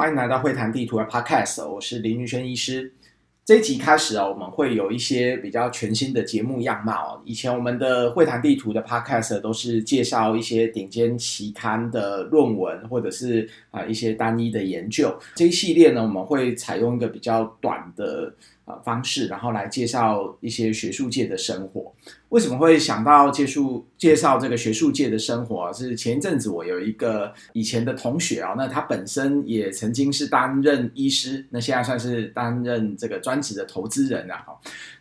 欢迎来到会谈地图的 Podcast，我是林玉轩医师。这一集开始啊，我们会有一些比较全新的节目样貌。以前我们的会谈地图的 Podcast 都是介绍一些顶尖期刊的论文，或者是啊一些单一的研究。这一系列呢，我们会采用一个比较短的。呃方式，然后来介绍一些学术界的生活。为什么会想到介绍介绍这个学术界的生活？是前一阵子我有一个以前的同学啊，那他本身也曾经是担任医师，那现在算是担任这个专职的投资人啊。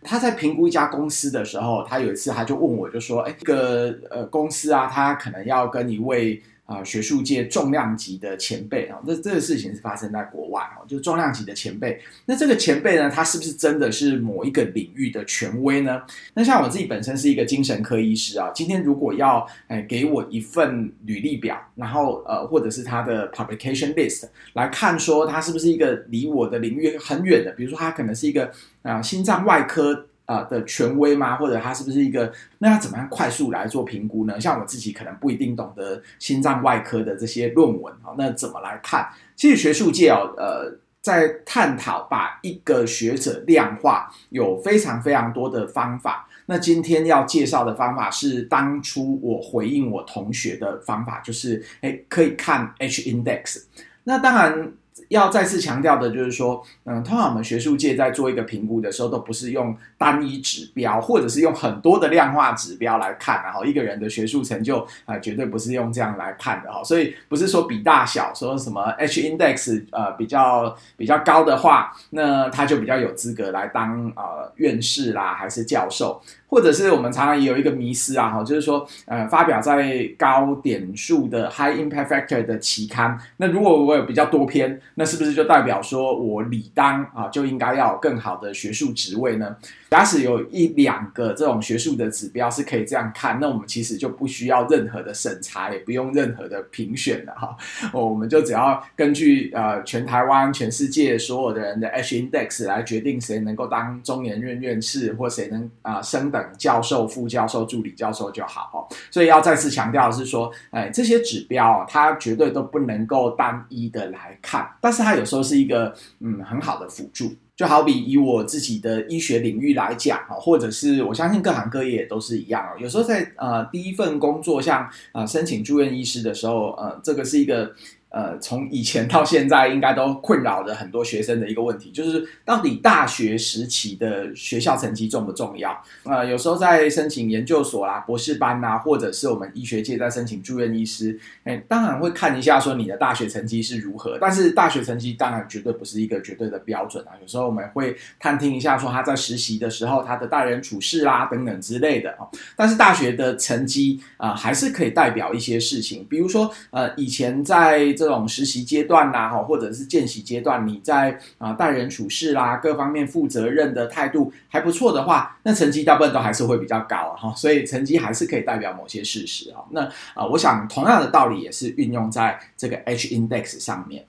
他在评估一家公司的时候，他有一次他就问我，就说：“哎，这个呃公司啊，他可能要跟一位。”啊，学术界重量级的前辈啊，这这个事情是发生在国外啊，就是重量级的前辈。那这个前辈呢，他是不是真的是某一个领域的权威呢？那像我自己本身是一个精神科医师啊，今天如果要哎给我一份履历表，然后呃或者是他的 publication list 来看，说他是不是一个离我的领域很远的，比如说他可能是一个啊、心脏外科。啊、的权威吗？或者他是不是一个？那要怎么样快速来做评估呢？像我自己可能不一定懂得心脏外科的这些论文啊，那怎么来看？其实学术界哦，呃，在探讨把一个学者量化，有非常非常多的方法。那今天要介绍的方法是当初我回应我同学的方法，就是诶可以看 H index。那当然。要再次强调的就是说，嗯，通常我们学术界在做一个评估的时候，都不是用单一指标，或者是用很多的量化指标来看，然后一个人的学术成就啊，绝对不是用这样来看的哈。所以不是说比大小，说什么 H index 呃比较比较高的话，那他就比较有资格来当呃院士啦，还是教授。或者是我们常常也有一个迷思啊，哈，就是说，呃，发表在高点数的 high impact factor 的期刊，那如果我有比较多篇，那是不是就代表说我理当啊就应该要有更好的学术职位呢？假使有一两个这种学术的指标是可以这样看，那我们其实就不需要任何的审查，也不用任何的评选了哈。我们就只要根据呃全台湾、全世界所有的人的 H index 来决定谁能够当中研院院士，或谁能啊、升等教授、副教授、助理教授就好哈。所以要再次强调的是说，哎，这些指标啊它绝对都不能够单一的来看，但是它有时候是一个嗯很好的辅助。就好比以我自己的医学领域来讲，或者是我相信各行各业都是一样哦。有时候在呃第一份工作，像啊申请住院医师的时候，呃，这个是一个。呃，从以前到现在，应该都困扰着很多学生的一个问题，就是到底大学时期的学校成绩重不重要？呃，有时候在申请研究所啦、博士班呐，或者是我们医学界在申请住院医师，哎，当然会看一下说你的大学成绩是如何。但是大学成绩当然绝对不是一个绝对的标准啊。有时候我们会探听一下说他在实习的时候他的待人处事啦等等之类的。但是大学的成绩啊，还是可以代表一些事情，比如说呃，以前在这种实习阶段啦，哈，或者是见习阶段，你在啊待人处事啦，各方面负责任的态度还不错的话，那成绩大部分都还是会比较高哈，所以成绩还是可以代表某些事实啊。那啊，我想同样的道理也是运用在这个 H index 上面。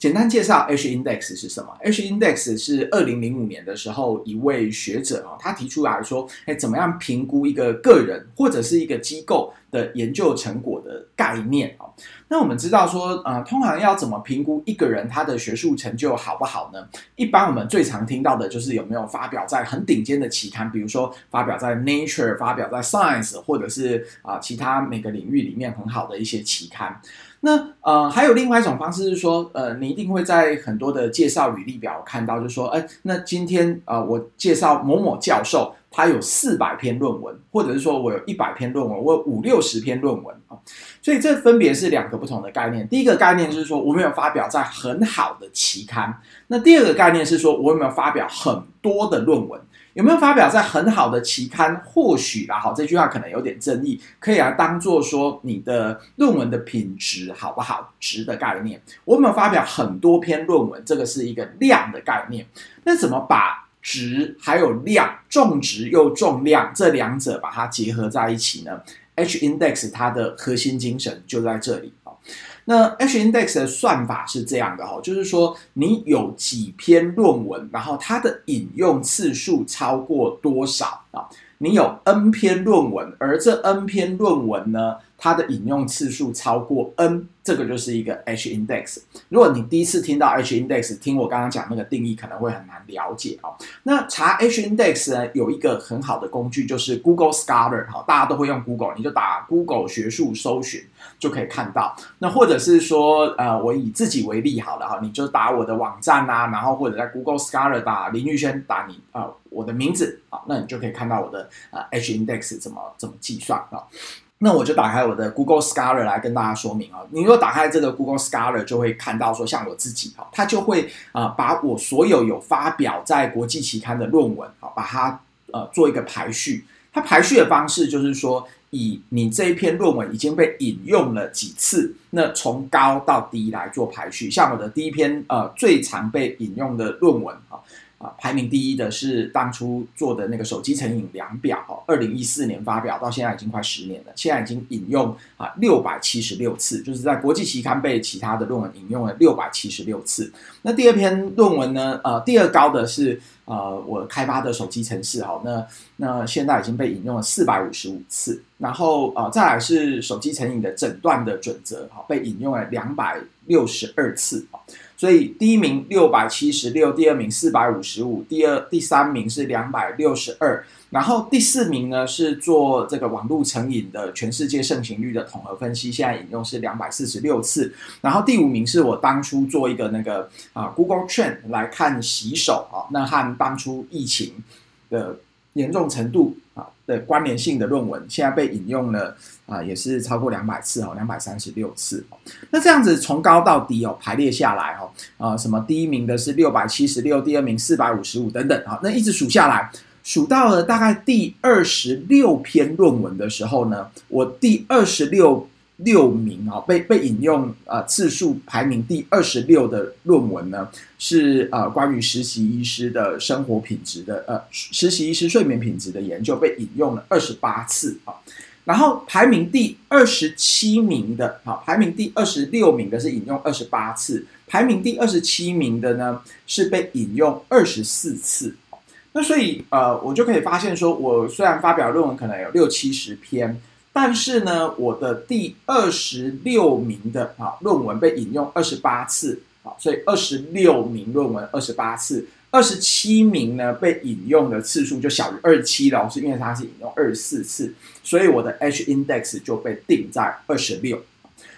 简单介绍 H index 是什么？H index 是二零零五年的时候一位学者啊，他提出来说，哎，怎么样评估一个个人或者是一个机构的研究成果的概念啊？那我们知道说，呃，通常要怎么评估一个人他的学术成就好不好呢？一般我们最常听到的就是有没有发表在很顶尖的期刊，比如说发表在 Nature、发表在 Science，或者是啊、其他每个领域里面很好的一些期刊。那呃，还有另外一种方式是说，呃，你一定会在很多的介绍履历表看到，就是说，哎，那今天呃，我介绍某某教授，他有四百篇论文，或者是说我有一百篇论文，我有五六十篇论文啊，所以这分别是两个不同的概念。第一个概念就是说，我没有发表在很好的期刊；那第二个概念是说，我有没有发表很多的论文。有没有发表在很好的期刊？或许啦，好，这句话可能有点争议，可以来当做说你的论文的品质好不好？值的概念。我有没有发表很多篇论文？这个是一个量的概念。那怎么把值还有量，重值又重量这两者把它结合在一起呢？H index 它的核心精神就在这里。那 H index 的算法是这样的哈，就是说你有几篇论文，然后它的引用次数超过多少啊？你有 N 篇论文，而这 N 篇论文呢，它的引用次数超过 n，这个就是一个 H index。如果你第一次听到 H index，听我刚刚讲那个定义，可能会很难了解哦。那查 H index 呢，有一个很好的工具，就是 Google Scholar 哈，大家都会用 Google，你就打 Google 学术搜寻就可以看到。那或者是说，呃，我以自己为例好了哈，你就打我的网站啊，然后或者在 Google Scholar 打林玉轩，打你啊、我的名字啊，那你就可以看到我的呃 H index 怎么怎么计算啊。那我就打开我的 Google Scholar 来跟大家说明啊。你如果打开这个 Google Scholar，就会看到说，像我自己哈，它就会啊把我所有有发表在国际期刊的论文啊，把它呃做一个排序。它排序的方式就是说，以你这一篇论文已经被引用了几次，那从高到低来做排序。像我的第一篇呃最常被引用的论文啊。啊，排名第一的是当初做的那个手机成瘾量表，哦，二零一四年发表，到现在已经快十年了，现在已经引用啊六百七十六次，就是在国际期刊被其他的论文引用了六百七十六次。那第二篇论文呢？呃，第二高的是呃我开发的手机程式，哈，那那现在已经被引用了四百五十五次。然后呃再来是手机成瘾的诊断的准则，哈，被引用了两百六十二次。所以第一名六百七十六，第二名四百五十五，第二第三名是两百六十二，然后第四名呢是做这个网络成瘾的全世界盛行率的统合分析，现在引用是两百四十六次，然后第五名是我当初做一个那个啊 Google Trend 来看洗手啊，那和当初疫情的严重程度啊的关联性的论文，现在被引用了啊，也是超过两百次哦，两百三十六次。那这样子从高到低哦排列下来哦，啊，什么第一名的是六百七十六，第二名四百五十五等等啊，那一直数下来，数到了大概第二十六篇论文的时候呢，我第二十六。六名啊，被被引用呃次数排名第二十六的论文呢，是呃关于实习医师的生活品质的呃实习医师睡眠品质的研究，被引用了二十八次啊。然后排名第二十七名的啊，排名第二十六名的是引用二十八次，排名第二十七名的呢是被引用二十四次。那所以呃，我就可以发现说，我虽然发表论文可能有六七十篇。但是呢，我的第二十六名的啊论文被引用二十八次啊，所以二十六名论文二十八次，二十七名呢被引用的次数就小于二十七了，是因为它是引用二十四次，所以我的 H index 就被定在二十六。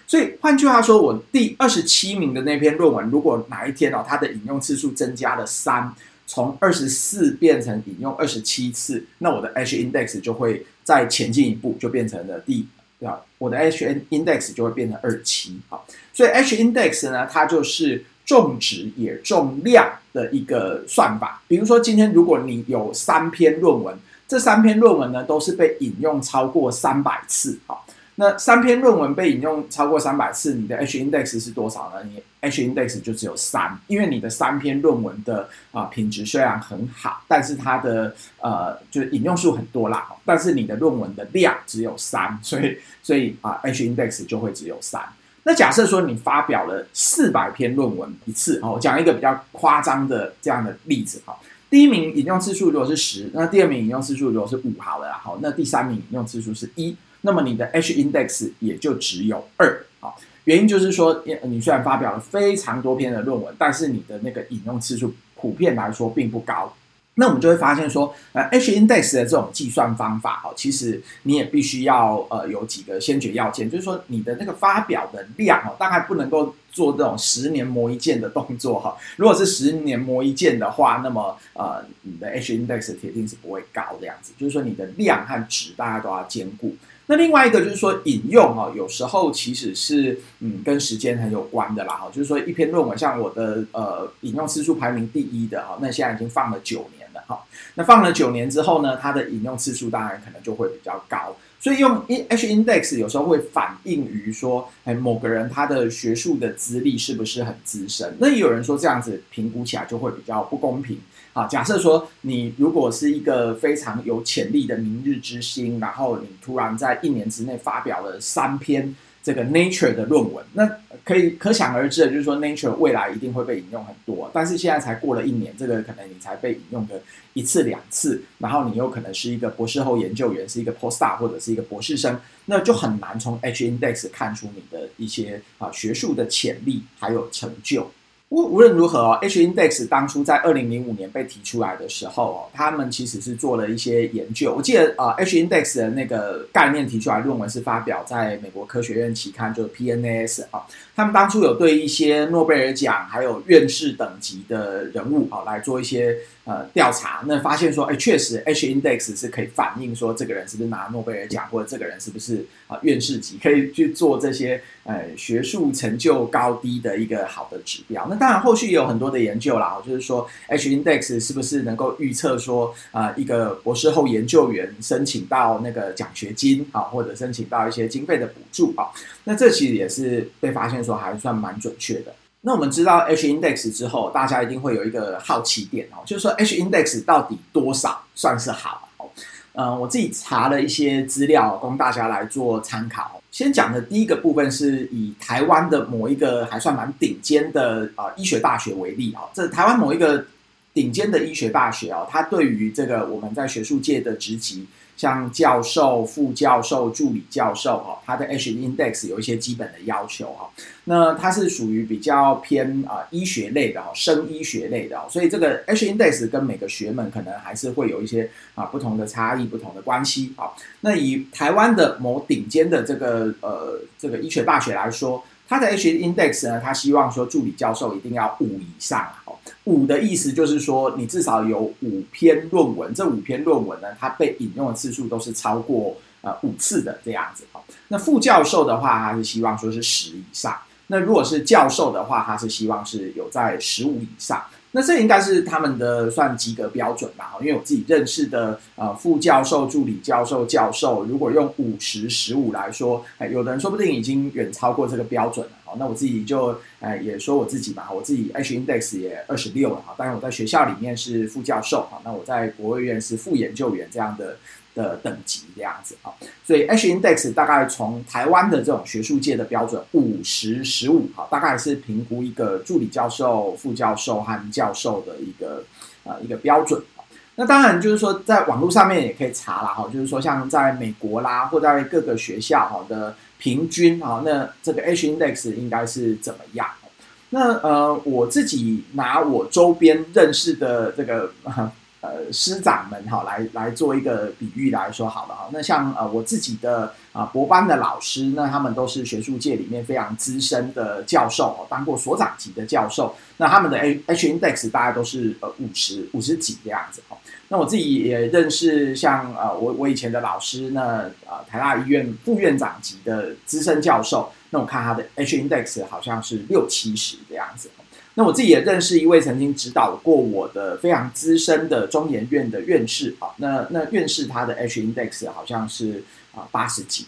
所以换句话说，我第二十七名的那篇论文，如果哪一天哦它的引用次数增加了三，从二十四变成引用二十七次，那我的 H index 就会再前进一步，就变成了第啊，我的 h n index 就会变成二七啊。所以 H index 呢，它就是重质也重量的一个算法。比如说今天如果你有三篇论文，这三篇论文呢都是被引用超过三百次啊。那三篇论文被引用超过三百次，你的 H index 是多少呢？你 H index 就只有三，因为你的三篇论文的啊、品质虽然很好，但是它的呃就是引用数很多啦，但是你的论文的量只有三，所以所以啊、H index 就会只有三。那假设说你发表了四百篇论文一次，哦，我讲一个比较夸张的这样的例子哈，第一名引用次数如果是十，那第二名引用次数如果是五好了，好，那第三名引用次数是一。那么你的 H index 也就只有二啊，原因就是说，你虽然发表了非常多篇的论文，但是你的那个引用次数普遍来说并不高。那我们就会发现说，呃，H index 的这种计算方法哈，其实你也必须要呃有几个先决要件，就是说你的那个发表的量哦，大概不能够做这种十年磨一剑的动作哈。如果是十年磨一剑的话，那么呃你的 H index 铁定是不会高这样子，就是说你的量和值大家都要兼顾。那另外一个就是说引用哈，有时候其实是嗯跟时间很有关的啦哈，就是说一篇论文像我的呃引用次数排名第一的哈，那现在已经放了九年了哈，那放了九年之后呢，它的引用次数当然可能就会比较高，所以用 H index 有时候会反映于说，哎某个人他的学术的资历是不是很资深？那也有人说这样子评估起来就会比较不公平。啊，假设说你如果是一个非常有潜力的明日之星，然后你突然在一年之内发表了三篇这个 Nature 的论文。那可以可想而知的，就是说 Nature 未来一定会被引用很多，但是现在才过了一年，这个可能你才被引用的一次两次，然后你又可能是一个博士后研究员，是一个 Postdoc 或者是一个博士生，那就很难从 H Index 看出你的一些啊学术的潜力还有成就。无无论如何哦，H Index 当初在二零零五年被提出来的时候哦，他们其实是做了一些研究。我记得啊，H Index 的那个概念提出来论文是发表在美国科学院期刊，就是 PNAS 啊。他们当初有对一些诺贝尔奖还有院士等级的人物啊来做一些呃调查，那发现说，哎，确实 H Index 是可以反映说这个人是不是拿诺贝尔奖，或者这个人是不是啊院士级，可以去做这些呃学术成就高低的一个好的指标。那当然，后续也有很多的研究啦，就是说，H Index 是不是能够预测说，啊、一个博士后研究员申请到那个奖学金啊，或者申请到一些经费的补助啊？那这其实也是被发现说还算蛮准确的。那我们知道 H Index 之后，大家一定会有一个好奇点哦，就是说 H Index 到底多少算是好？嗯、我自己查了一些资料，供大家来做参考。先讲的第一个部分是以台湾的某一个还算蛮顶尖的啊、呃、医学大学为例啊，这台湾某一个顶尖的医学大学啊，它对于这个我们在学术界的职级。像教授、副教授、助理教授，哈，他的 H index 有一些基本的要求，哈。那它是属于比较偏啊医学类的，哈，生医学类的，所以这个 H index 跟每个学门可能还是会有一些啊不同的差异、不同的关系，啊。那以台湾的某顶尖的这个呃这个医学大学来说，他的 H index 呢，他希望说助理教授一定要五以上。五的意思就是说，你至少有五篇论文，这五篇论文呢，它被引用的次数都是超过呃五次的这样子。那副教授的话，他是希望说是十以上。那如果是教授的话，他是希望是有在十五以上。那这应该是他们的算及格标准吧？因为我自己认识的呃副教授、助理教授、教授，如果用五十、十五来说，哎，有的人说不定已经远超过这个标准了。好，那我自己就哎也说我自己吧，我自己 H index 也二十六了。哈，当然我在学校里面是副教授，哈，那我在国务院是副研究员这样的。的等级这样子啊，所以 H index 大概从台湾的这种学术界的标准五十十五哈，大概是评估一个助理教授、副教授和教授的一个呃一个标准。那当然就是说，在网络上面也可以查啦哈，就是说像在美国啦，或在各个学校哈的平均啊，那这个 H index 应该是怎么样？那呃，我自己拿我周边认识的这个。呃，师长们哈，来来做一个比喻来说好了哈。那像呃我自己的啊博班的老师，那他们都是学术界里面非常资深的教授，哦当过所长级的教授。那他们的 H index 大概都是呃五十五十几这样子哈。那我自己也认识像呃我我以前的老师，那呃台大医院副院长级的资深教授，那我看他的 H index 好像是六七十这样子。那我自己也认识一位曾经指导过我的非常资深的中研院的院士啊，那那院士他的 H index 好像是啊八十几。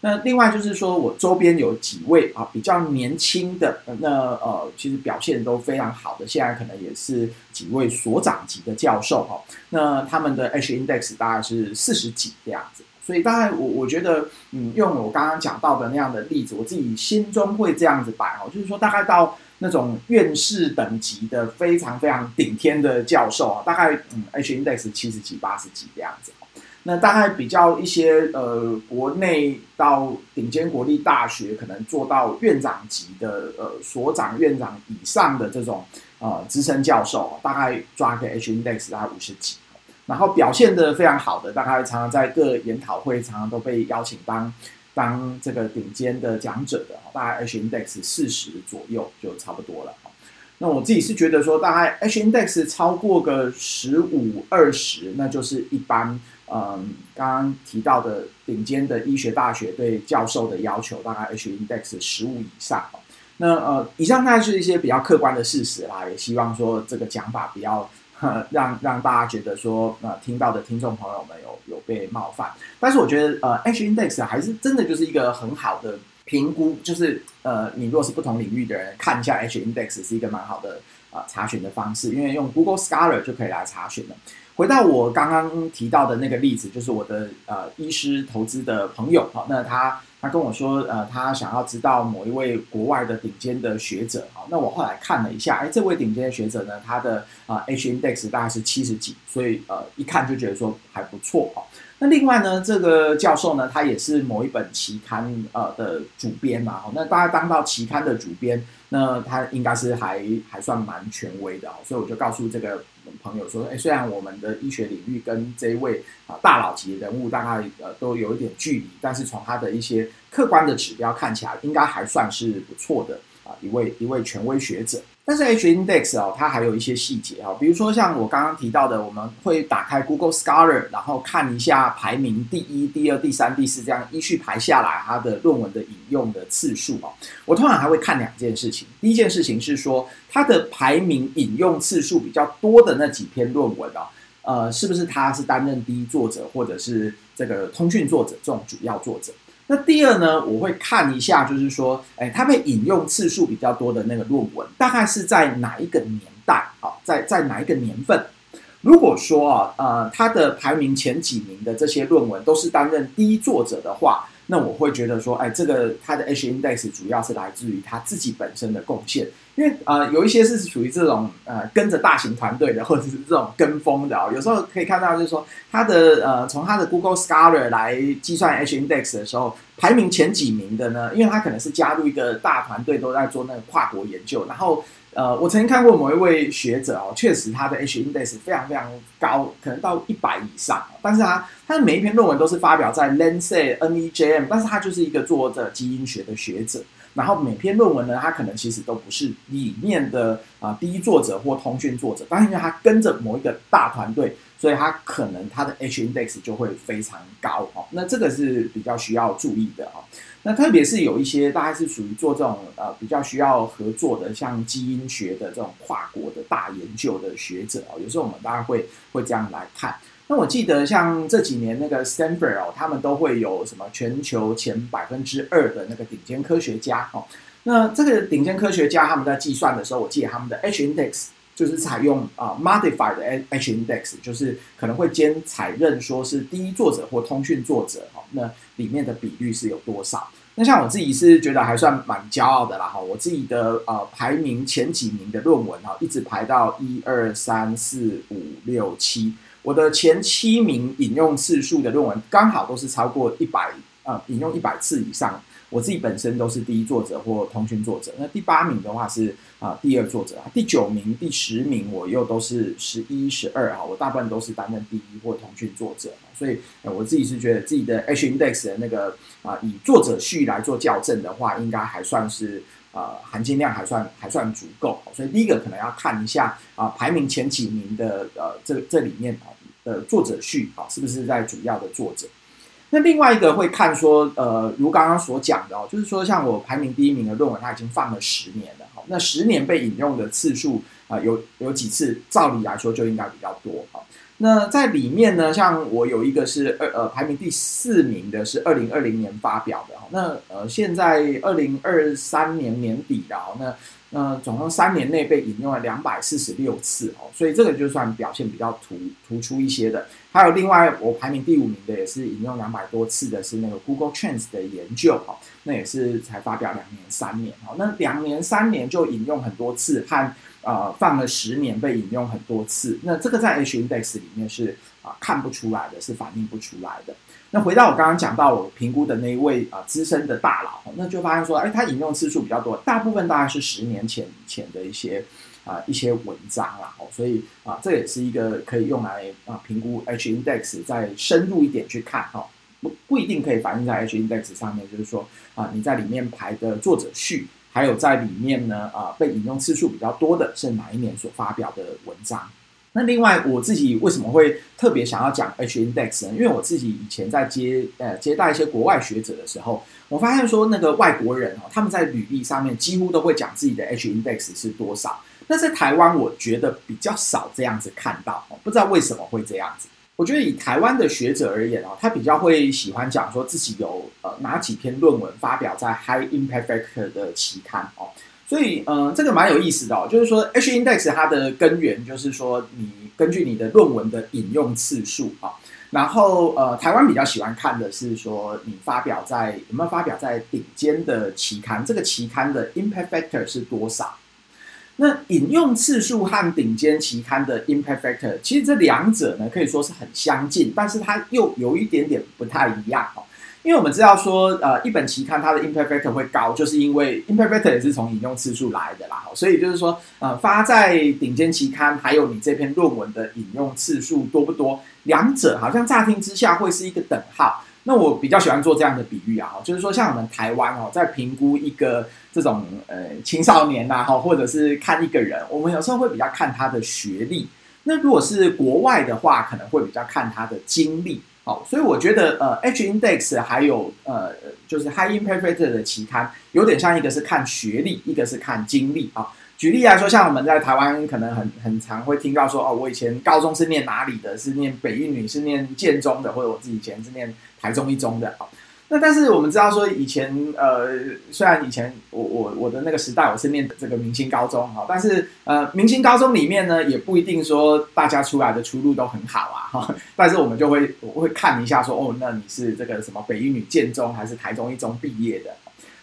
那另外就是说我周边有几位啊比较年轻的，那呃其实表现都非常好的，现在可能也是几位所长级的教授哈。那他们的 H index 大概是四十几这样子，所以大概我我觉得嗯用我刚刚讲到的那样的例子，我自己心中会这样子摆哦，就是说大概到。那种院士等级的非常非常顶天的教授啊，大概嗯 H index 七十几八十几这样子。那大概比较一些呃国内到顶尖国立大学可能做到院长级的呃所长院长以上的这种呃资深教授，大概抓个 H index 大概五十几。然后表现得非常好的，大概常常在各研讨会常常都被邀请当。当这个顶尖的讲者的，大概 H index 四十左右就差不多了。那我自己是觉得说，大概 H index 超过个十五二十，那就是一般。嗯，刚刚提到的顶尖的医学大学对教授的要求，大概 H index 十五以上。那呃，以上大概是一些比较客观的事实啦，也希望说这个讲法比较。让让大家觉得说，呃，听到的听众朋友们有有被冒犯，但是我觉得，呃，H index 还是真的就是一个很好的评估，就是呃，你如果是不同领域的人看一下 H index 是一个蛮好的、呃、查询的方式，因为用 Google Scholar 就可以来查询了。回到我刚刚提到的那个例子，就是我的呃医师投资的朋友，好，那他他跟我说，呃，他想要知道某一位国外的顶尖的学者，哦，那我后来看了一下，哎，这位顶尖的学者呢，他的啊 H index 大概是七十几，所以呃，一看就觉得说还不错哦。那另外呢，这个教授呢，他也是某一本期刊呃的主编嘛，那大家当到期刊的主编，那他应该是还还算蛮权威的哦，所以我就告诉这个。朋友说：“哎，虽然我们的医学领域跟这一位啊大佬级人物大概呃都有一点距离，但是从他的一些客观的指标看起来，应该还算是不错的啊一位一位权威学者。”但是 H index 哦，它还有一些细节啊，比如说像我刚刚提到的，我们会打开 Google Scholar，然后看一下排名第一、第二、第三、第四这样依序排下来，它的论文的引用的次数啊。我通常还会看两件事情，第一件事情是说它的排名引用次数比较多的那几篇论文啊，呃，是不是他是担任第一作者，或者是这个通讯作者这种主要作者？那第二呢，我会看一下，就是说，哎，他被引用次数比较多的那个论文，大概是在哪一个年代啊？在在哪一个年份？如果说啊，呃，他的排名前几名的这些论文都是担任第一作者的话，那我会觉得说，哎，这个它的 H index 主要是来自于他自己本身的贡献。因为呃，有一些是属于这种呃跟着大型团队的，或者是这种跟风的啊、有时候可以看到，就是说他的呃，从他的 Google Scholar 来计算 H index 的时候，排名前几名的呢，因为他可能是加入一个大团队，都在做那个跨国研究。然后呃，我曾经看过某一位学者哦，确实他的 H index 非常非常高，可能到一百以上。但是他他的每一篇论文都是发表在 Lancet NEJM，但是他就是一个做着基因学的学者。然后每篇论文呢，他可能其实都不是里面的啊、第一作者或通讯作者，但是因为他跟着某一个大团队，所以他可能他的 H index 就会非常高哦。那这个是比较需要注意的哦。那特别是有一些大概是属于做这种呃比较需要合作的，像基因学的这种跨国的大研究的学者哦，有时候我们大家会会这样来看。那我记得像这几年那个 Stanford 哦，他们都会有什么全球前百分之二的那个顶尖科学家哦。那这个顶尖科学家他们在计算的时候，我记得他们的 H index 就是采用啊 modified 的 H index，就是可能会兼采认说是第一作者或通讯作者哦。那里面的比率是有多少？那像我自己是觉得还算蛮骄傲的啦哈。我自己的呃排名前几名的论文哈，一直排到一二三四五六七。我的前七名引用次数的论文刚好都是超过一百啊，引用一百次以上。我自己本身都是第一作者或通讯作者。那第八名的话是啊、第二作者，第九名、第十名我又都是十一、十二啊。我大部分都是担任第一或通讯作者。所以、我自己是觉得自己的 H index 的那个啊、以作者序来做校正的话，应该还算是、呃、含金量还算还算足够。所以第一个可能要看一下啊、排名前几名的呃这这里面啊。呃，作者序啊，是不是在主要的作者？那另外一个会看说，呃，如刚刚所讲的哦，就是说，像我排名第一名的论文，它已经放了十年了，好，那十年被引用的次数啊、有有几次，照理来说就应该比较多，哈。那在里面呢，像我有一个是二呃排名第四名的，是二零二零年发表的，哈。那呃，现在二零二三年年底了，那。那总共三年内被引用了两百四十六次哦，所以这个就算表现比较突突出一些的。还有另外我排名第五名的也是引用两百多次的，是那个 Google Trends 的研究哦，那也是才发表两年三年哦。那两年三年就引用很多次，和呃放了十年被引用很多次，那这个在 H Index 里面是啊、看不出来的，是反映不出来的。那回到我刚刚讲到我评估的那一位啊资深的大佬，那就发现说，哎，他引用次数比较多，大部分大概是十年前以前的一些啊一些文章啦，哦，所以啊这也是一个可以用来啊评估 H index 再深入一点去看哈，不不一定可以反映在 H index 上面，就是说啊你在里面排的作者序，还有在里面呢啊被引用次数比较多的是哪一年所发表的文章。那另外，我自己为什么会特别想要讲 H index 呢？因为我自己以前在接呃接待一些国外学者的时候，我发现说那个外国人哦，他们在履历上面几乎都会讲自己的 H index 是多少。那在台湾，我觉得比较少这样子看到，不知道为什么会这样子。我觉得以台湾的学者而言哦，他比较会喜欢讲说自己有呃哪几篇论文发表在 High Impact Factor 的期刊哦。所以，嗯、呃，这个蛮有意思的哦，就是说，H index 它的根源就是说，你根据你的论文的引用次数啊，然后呃，台湾比较喜欢看的是说你发表在有没有发表在顶尖的期刊，这个期刊的 impact factor 是多少？那引用次数和顶尖期刊的 impact factor，其实这两者呢可以说是很相近，但是它又有一点点不太一样哦。因为我们知道说，呃，一本期刊它的 impact factor 会高，就是因为 impact factor 也是从引用次数来的啦。所以就是说，呃，发在顶尖期刊，还有你这篇论文的引用次数多不多，两者好像乍听之下会是一个等号。那我比较喜欢做这样的比喻啊，就是说，像我们台湾哦，在评估一个这种呃青少年呐，哈，或者是看一个人，我们有时候会比较看他的学历。那如果是国外的话，可能会比较看他的经历。好，所以我觉得呃，H Index 还有呃，就是 High Impact Factor 的期刊，有点像一个是看学历，一个是看经历啊。举例来说，像我们在台湾可能很很常会听到说，哦，我以前高中是念哪里的？是念北一女，是念建中的，或者我自己以前是念台中一中的。那但是我们知道说，以前呃，虽然以前我我我的那个时代我是念这个明星高中哈，但是呃，明星高中里面呢，也不一定说大家出来的出路都很好啊哈。但是我们就会我会看一下说，哦，那你是这个什么北一女、建中还是台中一中毕业的？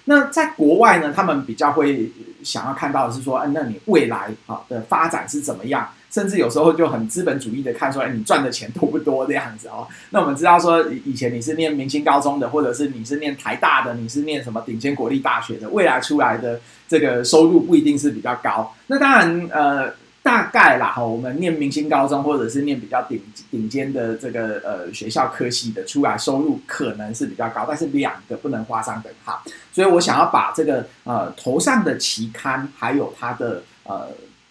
那在国外呢，他们比较会想要看到的是说，哎，那你未来啊的发展是怎么样？甚至有时候就很资本主义的看出来，你赚的钱多不多这样子哦。那我们知道说，以前你是念明星高中的，或者是你是念台大的，你是念什么顶尖国立大学的，未来出来的这个收入不一定是比较高。那当然，呃。大概啦，哈，我们念明星高中或者是念比较顶顶尖的这个呃学校科系的，出来收入可能是比较高，但是两个不能画上等号。所以我想要把这个呃头上的期刊，还有它的呃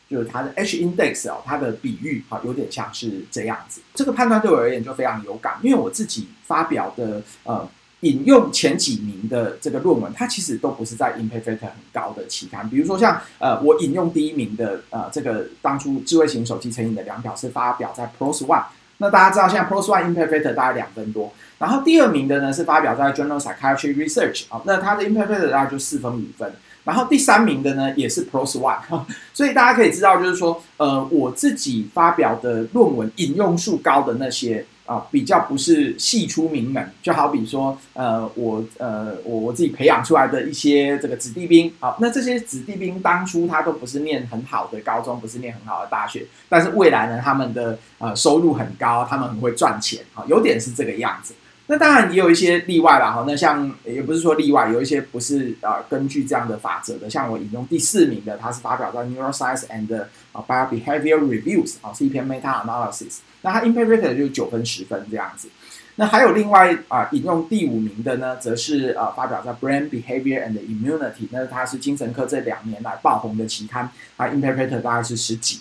就是它的 H index 哦，它的比喻啊，有点像是这样子。这个判断对我而言就非常有感，因为我自己发表的呃。引用前几名的这个论文，它其实都不是在 impact factor 很高的期刊。比如说像呃，我引用第一名的呃，这个当初智慧型手机成瘾的量表是发表在 Prose ONE。那大家知道现在 Prose ONE impact factor 大概两分多。然后第二名的呢是发表在 Journal Psychiatry Research 啊，那它的 impact factor 大概就四分五分。然后第三名的呢也是 Prose ONE。所以大家可以知道，就是说呃，我自己发表的论文引用数高的那些。啊，比较不是系出名门，就好比说，呃，我呃，我我自己培养出来的一些这个子弟兵，好，那这些子弟兵当初他都不是念很好的高中，不是念很好的大学，但是未来呢，他们的呃收入很高，他们很会赚钱，啊，有点是这个样子。那当然也有一些例外啦，哈，那像也不是说例外，有一些不是、呃、根据这样的法则的，像我引用第四名的，它是发表在 Neuroscience and Biobehavior Reviews 啊，是一篇 meta analysis，那它 impact factor 就九分十分这样子。那还有另外啊、引用第五名的呢，则是、呃、发表在 Brain Behavior and Immunity，那它是精神科这两年来爆红的期刊，它 impact factor 大概是十几。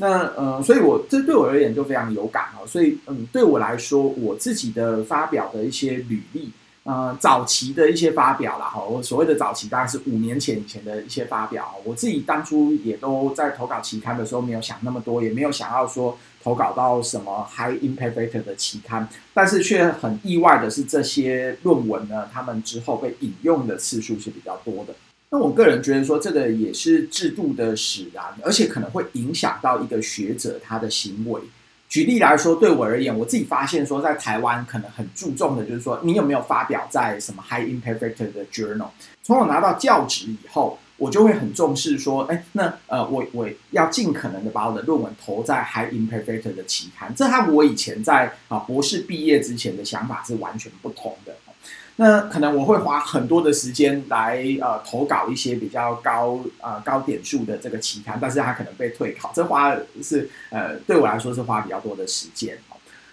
那呃，所以我这对我而言就非常有感哦。所以嗯，对我来说，我自己的发表的一些履历，呃，早期的一些发表啦哈，我所谓的早期大概是五年前以前的一些发表。我自己当初也都在投稿期刊的时候没有想那么多，也没有想要说投稿到什么 high impact factor 的期刊，但是却很意外的是，这些论文呢，他们之后被引用的次数是比较多的。那我个人觉得说，这个也是制度的使然，而且可能会影响到一个学者他的行为。举例来说，对我而言，我自己发现说，在台湾可能很注重的就是说，你有没有发表在什么 high impact factor 的 journal。从我拿到教职以后，我就会很重视说，哎，那呃，我我要尽可能的把我的论文投在 high impact factor 的期刊。这和我以前在啊博士毕业之前的想法是完全不同的。那可能我会花很多的时间来呃投稿一些比较高呃高点数的这个期刊，但是它可能被退考，这花是呃对我来说是花比较多的时间。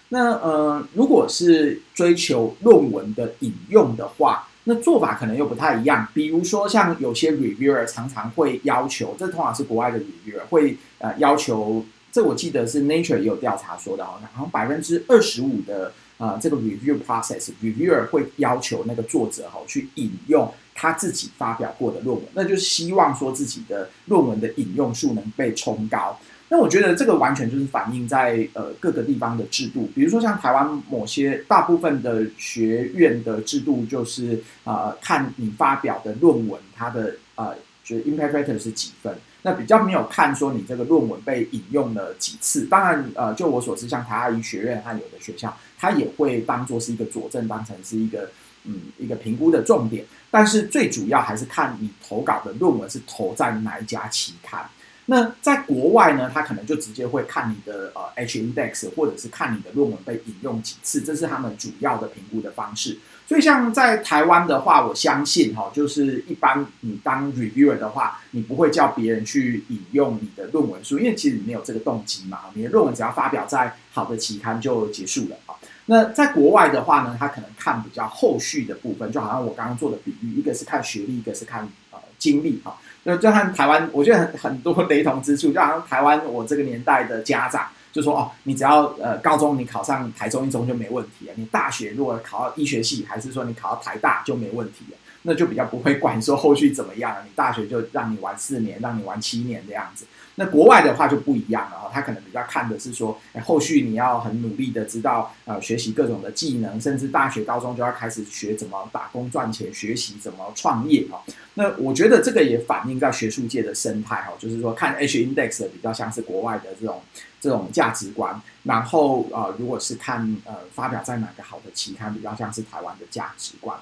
那呃如果是追求论文的引用的话，那做法可能又不太一样。比如说像有些 reviewer 常常会要求，这通常是国外的 reviewer 会呃要求，这我记得是 Nature 也有调查说的哦，然后百分之二十五的。啊、呃，这个 review process，reviewer 会要求那个作者哈去引用他自己发表过的论文，那就是希望说自己的论文的引用数能被冲高。那我觉得这个完全就是反映在呃各个地方的制度，比如说像台湾某些大部分的学院的制度，就是、呃、看你发表的论文它的呃。就是 impact factor 是几分。那比较没有看说你这个论文被引用了几次。当然，呃，就我所知，像台大医学院和有的学校，它也会当做是一个佐证，当成是一个嗯一个评估的重点。但是最主要还是看你投稿的论文是投在哪一家期刊。那在国外呢，他可能就直接会看你的呃 H index，或者是看你的论文被引用几次，这是他们主要的评估的方式。所以像在台湾的话，我相信哈，就是一般你当 reviewer 的话，你不会叫别人去引用你的论文书，因为其实你没有这个动机嘛。你的论文只要发表在好的期刊就结束了啊。那在国外的话呢，他可能看比较后续的部分，就好像我刚刚做的比喻，一个是看学历，一个是看呃经历哈。那就和台湾，我觉得很很多雷同之处，就好像台湾我这个年代的家长就说哦，你只要呃高中你考上台中一中就没问题了，你大学如果考到医学系，还是说你考到台大就没问题了，那就比较不会管说后续怎么样了，你大学就让你玩四年，让你玩七年这样子。那国外的话就不一样了哦，他可能比较看的是说，后续你要很努力的知道呃学习各种的技能，甚至大学高中就要开始学怎么打工赚钱，学习怎么创业哦。那我觉得这个也反映在学术界的生态哈，就是说看 H index 的比较像是国外的这种这种价值观，然后呃如果是看呃发表在哪个好的期刊，比较像是台湾的价值观。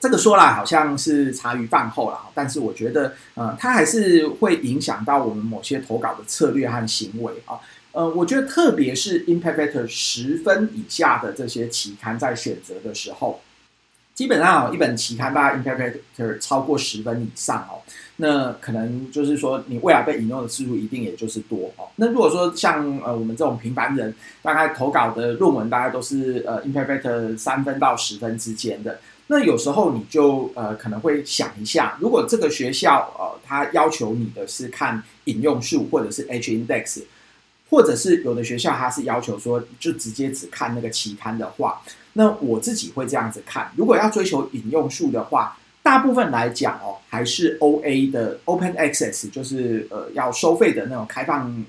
这个说来好像是茶余饭后了，但是我觉得，呃，它还是会影响到我们某些投稿的策略和行为啊。呃，我觉得特别是 impact factor 十分以下的这些期刊，在选择的时候，基本上一本期刊大概 impact factor 超过十分以上哦，那可能就是说你未来被引用的次数一定也就是多哦。那如果说像呃我们这种平凡人，大概投稿的论文大概都是呃 impact factor 三分到十分之间的。那有时候你就呃可能会想一下，如果这个学校呃他要求你的是看引用数或者是 H index，或者是有的学校它是要求说就直接只看那个期刊的话，那我自己会这样子看。如果要追求引用数的话，大部分来讲哦还是 OA 的 Open Access，就是呃要收费的那种开放。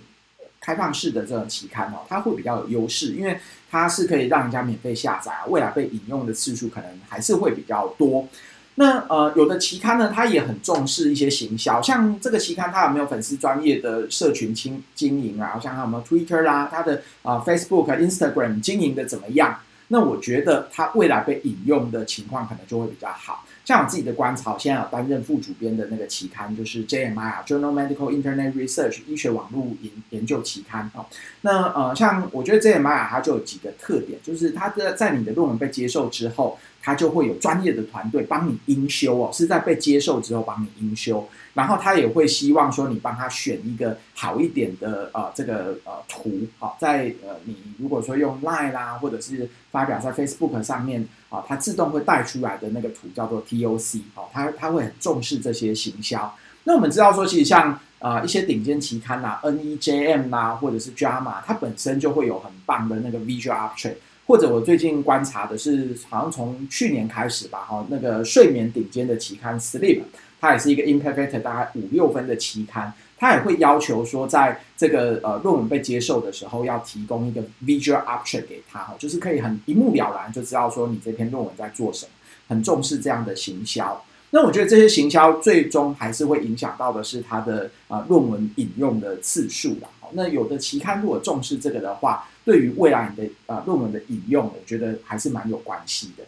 开放式的这种期刊哦，它会比较有优势，因为它是可以让人家免费下载，未来被引用的次数可能还是会比较多。那呃，有的期刊呢，它也很重视一些行销，像这个期刊它有没有粉丝专业的社群经经营啊？像它有没有 Twitter 啦，它的啊、Facebook、Instagram 经营的怎么样？那我觉得它未来被引用的情况可能就会比较好。像我自己的观察，我现在有担任副主编的那个期刊，就是 JMI 啊，Journal Medical Internet Research 医学网络研研究期刊哦。那呃，像我觉得 JMI 啊，它就有几个特点，就是它的在你的论文被接受之后，它就会有专业的团队帮你英修哦，是在被接受之后帮你英修。然后他也会希望说你帮他选一个好一点的呃这个呃图好、哦，在呃你如果说用 Line 啦，或者是发表在 Facebook 上面啊、它自动会带出来的那个图叫做 TOC 哦，他他会很重视这些行销。那我们知道说，其实像啊、呃、一些顶尖期刊呐，NEJM 啦，或者是 JAMA，它本身就会有很棒的那个 Visual Abstract。或者我最近观察的是，好像从去年开始吧，哈、哦，那个睡眠顶尖的期刊 Sleep。它也是一个 impact factor 大概五六分的期刊，它也会要求说，在这个呃论文被接受的时候，要提供一个 visual abstract 给他，哈，就是可以很一目了然就知道说你这篇论文在做什么，很重视这样的行销。那我觉得这些行销最终还是会影响到的是它的啊论文引用的次数啦。那有的期刊如果重视这个的话，对于未来你的啊论文的引用，我觉得还是蛮有关系的。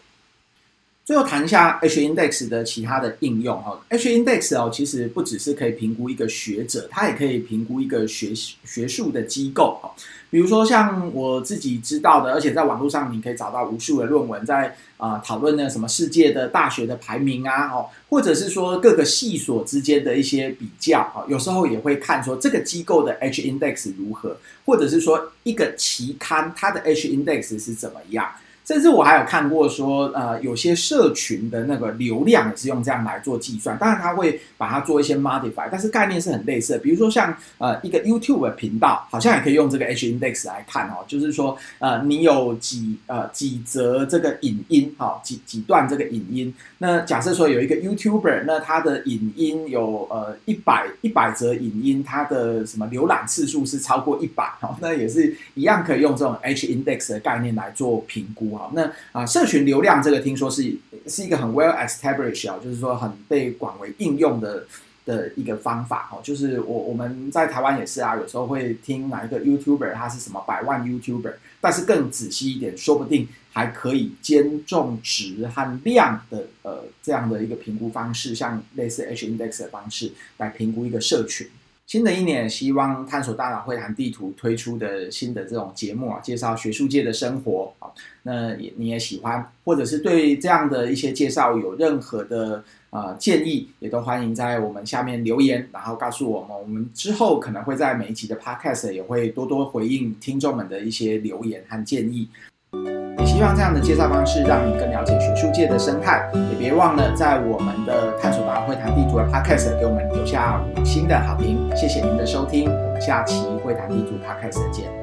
最后谈一下 H index 的其他的应用哈，H index 哦，其实不只是可以评估一个学者，它也可以评估一个学学术的机构哈。比如说像我自己知道的，而且在网络上你可以找到无数的论文在啊讨论那什么世界的大学的排名啊，哦，或者是说各个系所之间的一些比较啊，有时候也会看说这个机构的 H index 如何，或者是说一个期刊它的 H index 是怎么样。甚至我还有看过说，呃，有些社群的那个流量也是用这样来做计算，当然他会把它做一些 modify，但是概念是很类似的。比如说像呃一个 YouTube 的频道，好像也可以用这个 H index 来看哦，就是说呃你有几呃几则这个影音，好、哦、几几段这个影音。那假设说有一个 YouTuber，那他的影音有呃一百一百则影音，他的什么浏览次数是超过一百，哦，那也是一样可以用这种 H index 的概念来做评估。好，那啊，社群流量这个听说是是一个很 well established 啊，就是说很被广为应用的的一个方法哦，就是我我们在台湾也是啊，有时候会听哪一个 YouTuber 他是什么百万 YouTuber，但是更仔细一点，说不定还可以兼重质和量的呃这样的一个评估方式，像类似 H Index 的方式来评估一个社群。新的一年，希望探索大脑会谈地图推出的新的这种节目啊，介绍学术界的生活啊，那也你也喜欢，或者是对这样的一些介绍有任何的呃建议，也都欢迎在我们下面留言，然后告诉我们，我们之后可能会在每一集的 Podcast 也会多多回应听众们的一些留言和建议。希望这样的介绍方式让你更了解学术界的生态，也别忘了在我们的探索达人会谈地图的 Podcast 给我们留下五星的好评，谢谢您的收听，我们下期会谈地图 Podcast 见。